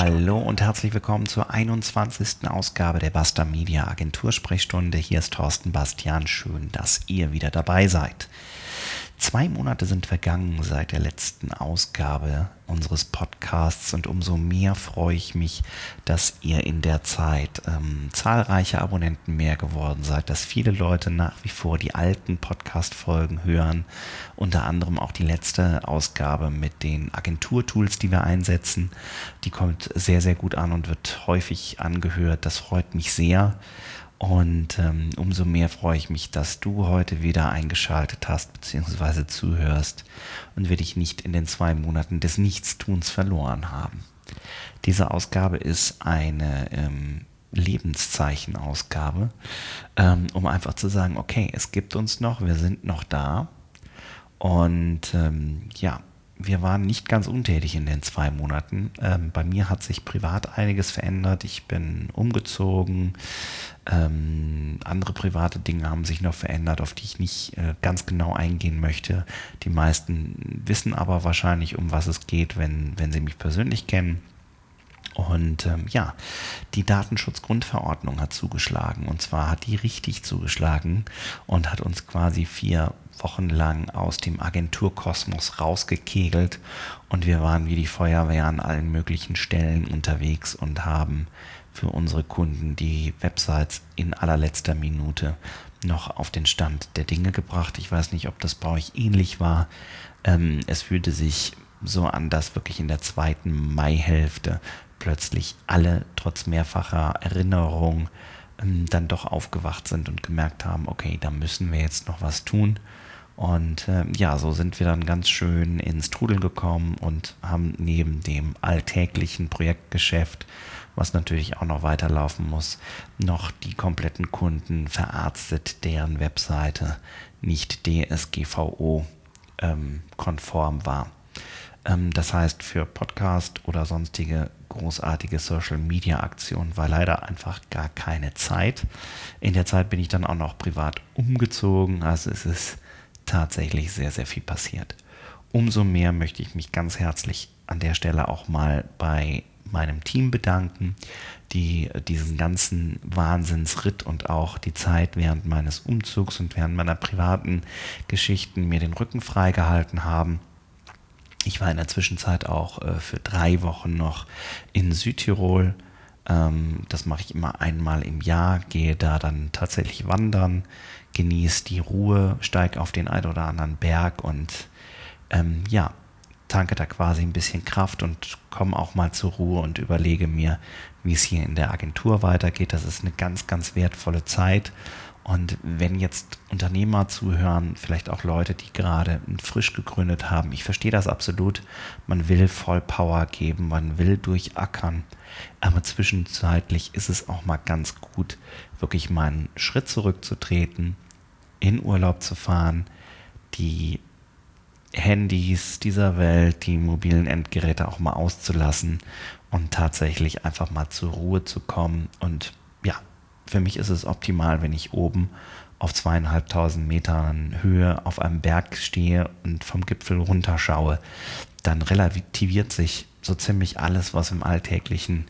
Hallo und herzlich willkommen zur 21. Ausgabe der Basta Media Agentur Sprechstunde. Hier ist Thorsten Bastian. Schön, dass ihr wieder dabei seid. Zwei Monate sind vergangen seit der letzten Ausgabe unseres Podcasts und umso mehr freue ich mich, dass ihr in der Zeit ähm, zahlreiche Abonnenten mehr geworden seid, dass viele Leute nach wie vor die alten Podcast-Folgen hören, unter anderem auch die letzte Ausgabe mit den Agenturtools, die wir einsetzen. Die kommt sehr, sehr gut an und wird häufig angehört. Das freut mich sehr. Und ähm, umso mehr freue ich mich, dass du heute wieder eingeschaltet hast bzw. zuhörst und wir dich nicht in den zwei Monaten des Nichtstuns verloren haben. Diese Ausgabe ist eine ähm, Lebenszeichenausgabe, ähm, um einfach zu sagen, okay, es gibt uns noch, wir sind noch da. Und ähm, ja, wir waren nicht ganz untätig in den zwei Monaten. Ähm, bei mir hat sich privat einiges verändert. Ich bin umgezogen. Ähm, andere private Dinge haben sich noch verändert, auf die ich nicht äh, ganz genau eingehen möchte. Die meisten wissen aber wahrscheinlich, um was es geht, wenn, wenn sie mich persönlich kennen. Und ähm, ja, die Datenschutzgrundverordnung hat zugeschlagen. Und zwar hat die richtig zugeschlagen und hat uns quasi vier Wochen lang aus dem Agenturkosmos rausgekegelt. Und wir waren wie die Feuerwehr an allen möglichen Stellen unterwegs und haben für unsere Kunden die Websites in allerletzter Minute noch auf den Stand der Dinge gebracht. Ich weiß nicht, ob das bei euch ähnlich war. Ähm, es fühlte sich so an, dass wirklich in der zweiten Maihälfte plötzlich alle trotz mehrfacher Erinnerung dann doch aufgewacht sind und gemerkt haben, okay, da müssen wir jetzt noch was tun. Und äh, ja, so sind wir dann ganz schön ins Trudeln gekommen und haben neben dem alltäglichen Projektgeschäft, was natürlich auch noch weiterlaufen muss, noch die kompletten Kunden verarztet, deren Webseite nicht DSGVO ähm, konform war. Ähm, das heißt, für Podcast oder sonstige großartige Social Media Aktionen war leider einfach gar keine Zeit. In der Zeit bin ich dann auch noch privat umgezogen, also es ist tatsächlich sehr, sehr viel passiert. Umso mehr möchte ich mich ganz herzlich an der Stelle auch mal bei meinem Team bedanken, die diesen ganzen Wahnsinnsritt und auch die Zeit während meines Umzugs und während meiner privaten Geschichten mir den Rücken freigehalten haben ich war in der Zwischenzeit auch äh, für drei Wochen noch in Südtirol. Ähm, das mache ich immer einmal im Jahr, gehe da dann tatsächlich wandern, genieße die Ruhe, steige auf den einen oder anderen Berg und ähm, ja, tanke da quasi ein bisschen Kraft und komme auch mal zur Ruhe und überlege mir, wie es hier in der Agentur weitergeht. Das ist eine ganz, ganz wertvolle Zeit und wenn jetzt Unternehmer zuhören, vielleicht auch Leute, die gerade frisch gegründet haben, ich verstehe das absolut. Man will voll Power geben, man will durchackern. Aber zwischenzeitlich ist es auch mal ganz gut, wirklich mal einen Schritt zurückzutreten, in Urlaub zu fahren, die Handys dieser Welt, die mobilen Endgeräte auch mal auszulassen und tatsächlich einfach mal zur Ruhe zu kommen und ja, für mich ist es optimal, wenn ich oben auf zweieinhalbtausend Metern Höhe auf einem Berg stehe und vom Gipfel runterschaue. Dann relativiert sich so ziemlich alles, was im Alltäglichen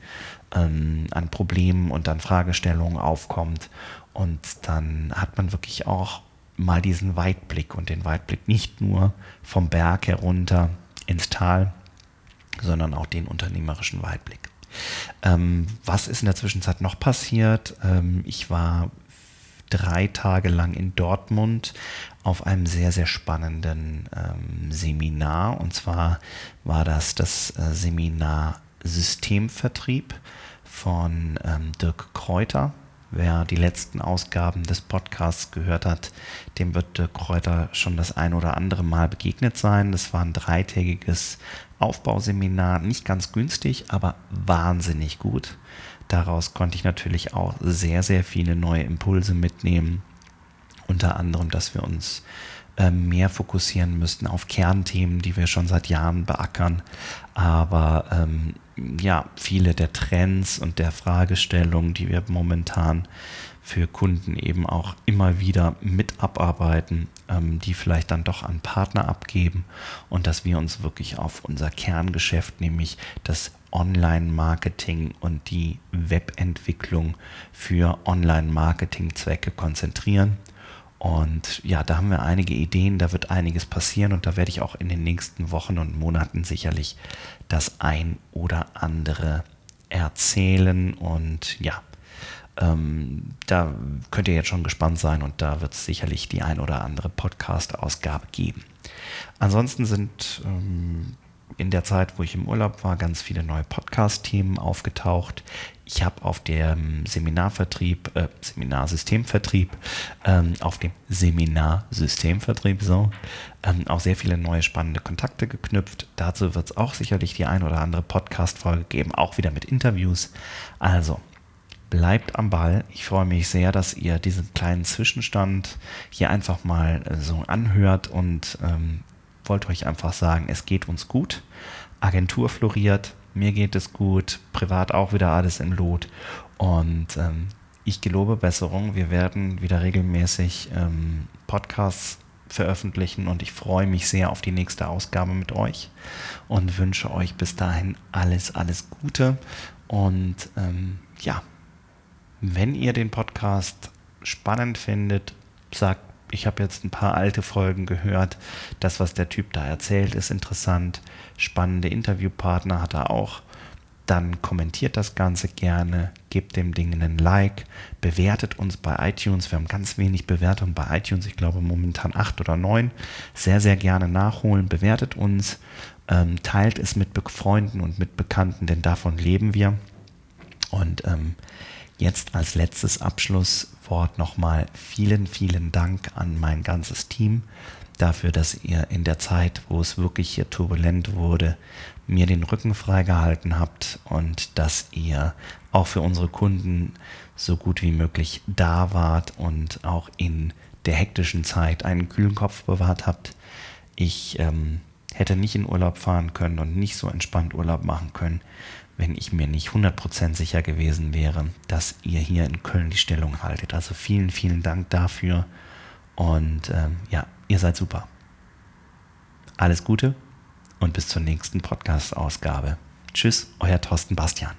ähm, an Problemen und an Fragestellungen aufkommt. Und dann hat man wirklich auch mal diesen Weitblick und den Weitblick nicht nur vom Berg herunter ins Tal, sondern auch den unternehmerischen Weitblick. Ähm, was ist in der Zwischenzeit noch passiert? Ähm, ich war drei Tage lang in Dortmund auf einem sehr, sehr spannenden ähm, Seminar. Und zwar war das das äh, Seminar Systemvertrieb von ähm, Dirk Kräuter. Wer die letzten Ausgaben des Podcasts gehört hat, dem wird Dirk Kräuter schon das ein oder andere Mal begegnet sein. Das war ein dreitägiges Aufbauseminar, nicht ganz günstig, aber wahnsinnig gut. Daraus konnte ich natürlich auch sehr, sehr viele neue Impulse mitnehmen. Unter anderem, dass wir uns mehr fokussieren müssten auf Kernthemen, die wir schon seit Jahren beackern. Aber ähm, ja, viele der Trends und der Fragestellungen, die wir momentan für Kunden eben auch immer wieder mit abarbeiten, ähm, die vielleicht dann doch an Partner abgeben und dass wir uns wirklich auf unser Kerngeschäft, nämlich das Online-Marketing und die Webentwicklung für Online-Marketing-Zwecke konzentrieren. Und ja, da haben wir einige Ideen, da wird einiges passieren und da werde ich auch in den nächsten Wochen und Monaten sicherlich das ein oder andere erzählen. Und ja, ähm, da könnt ihr jetzt schon gespannt sein und da wird es sicherlich die ein oder andere Podcast-Ausgabe geben. Ansonsten sind ähm, in der Zeit, wo ich im Urlaub war, ganz viele neue Podcast-Themen aufgetaucht. Ich habe auf dem Seminarvertrieb, äh, Seminarsystemvertrieb, ähm, auf dem Seminarsystemvertrieb so, ähm, auch sehr viele neue spannende Kontakte geknüpft. Dazu wird es auch sicherlich die ein oder andere Podcast-Folge geben, auch wieder mit Interviews. Also bleibt am Ball. Ich freue mich sehr, dass ihr diesen kleinen Zwischenstand hier einfach mal äh, so anhört und ähm, wollte euch einfach sagen, es geht uns gut. Agentur floriert, mir geht es gut, privat auch wieder alles im Lot. Und ähm, ich gelobe Besserung. Wir werden wieder regelmäßig ähm, Podcasts veröffentlichen und ich freue mich sehr auf die nächste Ausgabe mit euch und wünsche euch bis dahin alles, alles Gute. Und ähm, ja, wenn ihr den Podcast spannend findet, sagt ich habe jetzt ein paar alte Folgen gehört. Das, was der Typ da erzählt, ist interessant. Spannende Interviewpartner hat er auch. Dann kommentiert das Ganze gerne, gebt dem Ding einen Like, bewertet uns bei iTunes. Wir haben ganz wenig Bewertungen bei iTunes, ich glaube momentan acht oder neun. Sehr, sehr gerne nachholen, bewertet uns, ähm, teilt es mit Freunden und mit Bekannten, denn davon leben wir. Und ähm, jetzt als letztes Abschluss Wort nochmal vielen, vielen Dank an mein ganzes Team dafür, dass ihr in der Zeit, wo es wirklich hier turbulent wurde, mir den Rücken freigehalten habt und dass ihr auch für unsere Kunden so gut wie möglich da wart und auch in der hektischen Zeit einen kühlen Kopf bewahrt habt. Ich ähm, hätte nicht in Urlaub fahren können und nicht so entspannt Urlaub machen können, wenn ich mir nicht 100% sicher gewesen wäre, dass ihr hier in Köln die Stellung haltet. Also vielen, vielen Dank dafür und ähm, ja, ihr seid super. Alles Gute und bis zur nächsten Podcast-Ausgabe. Tschüss, euer Thorsten Bastian.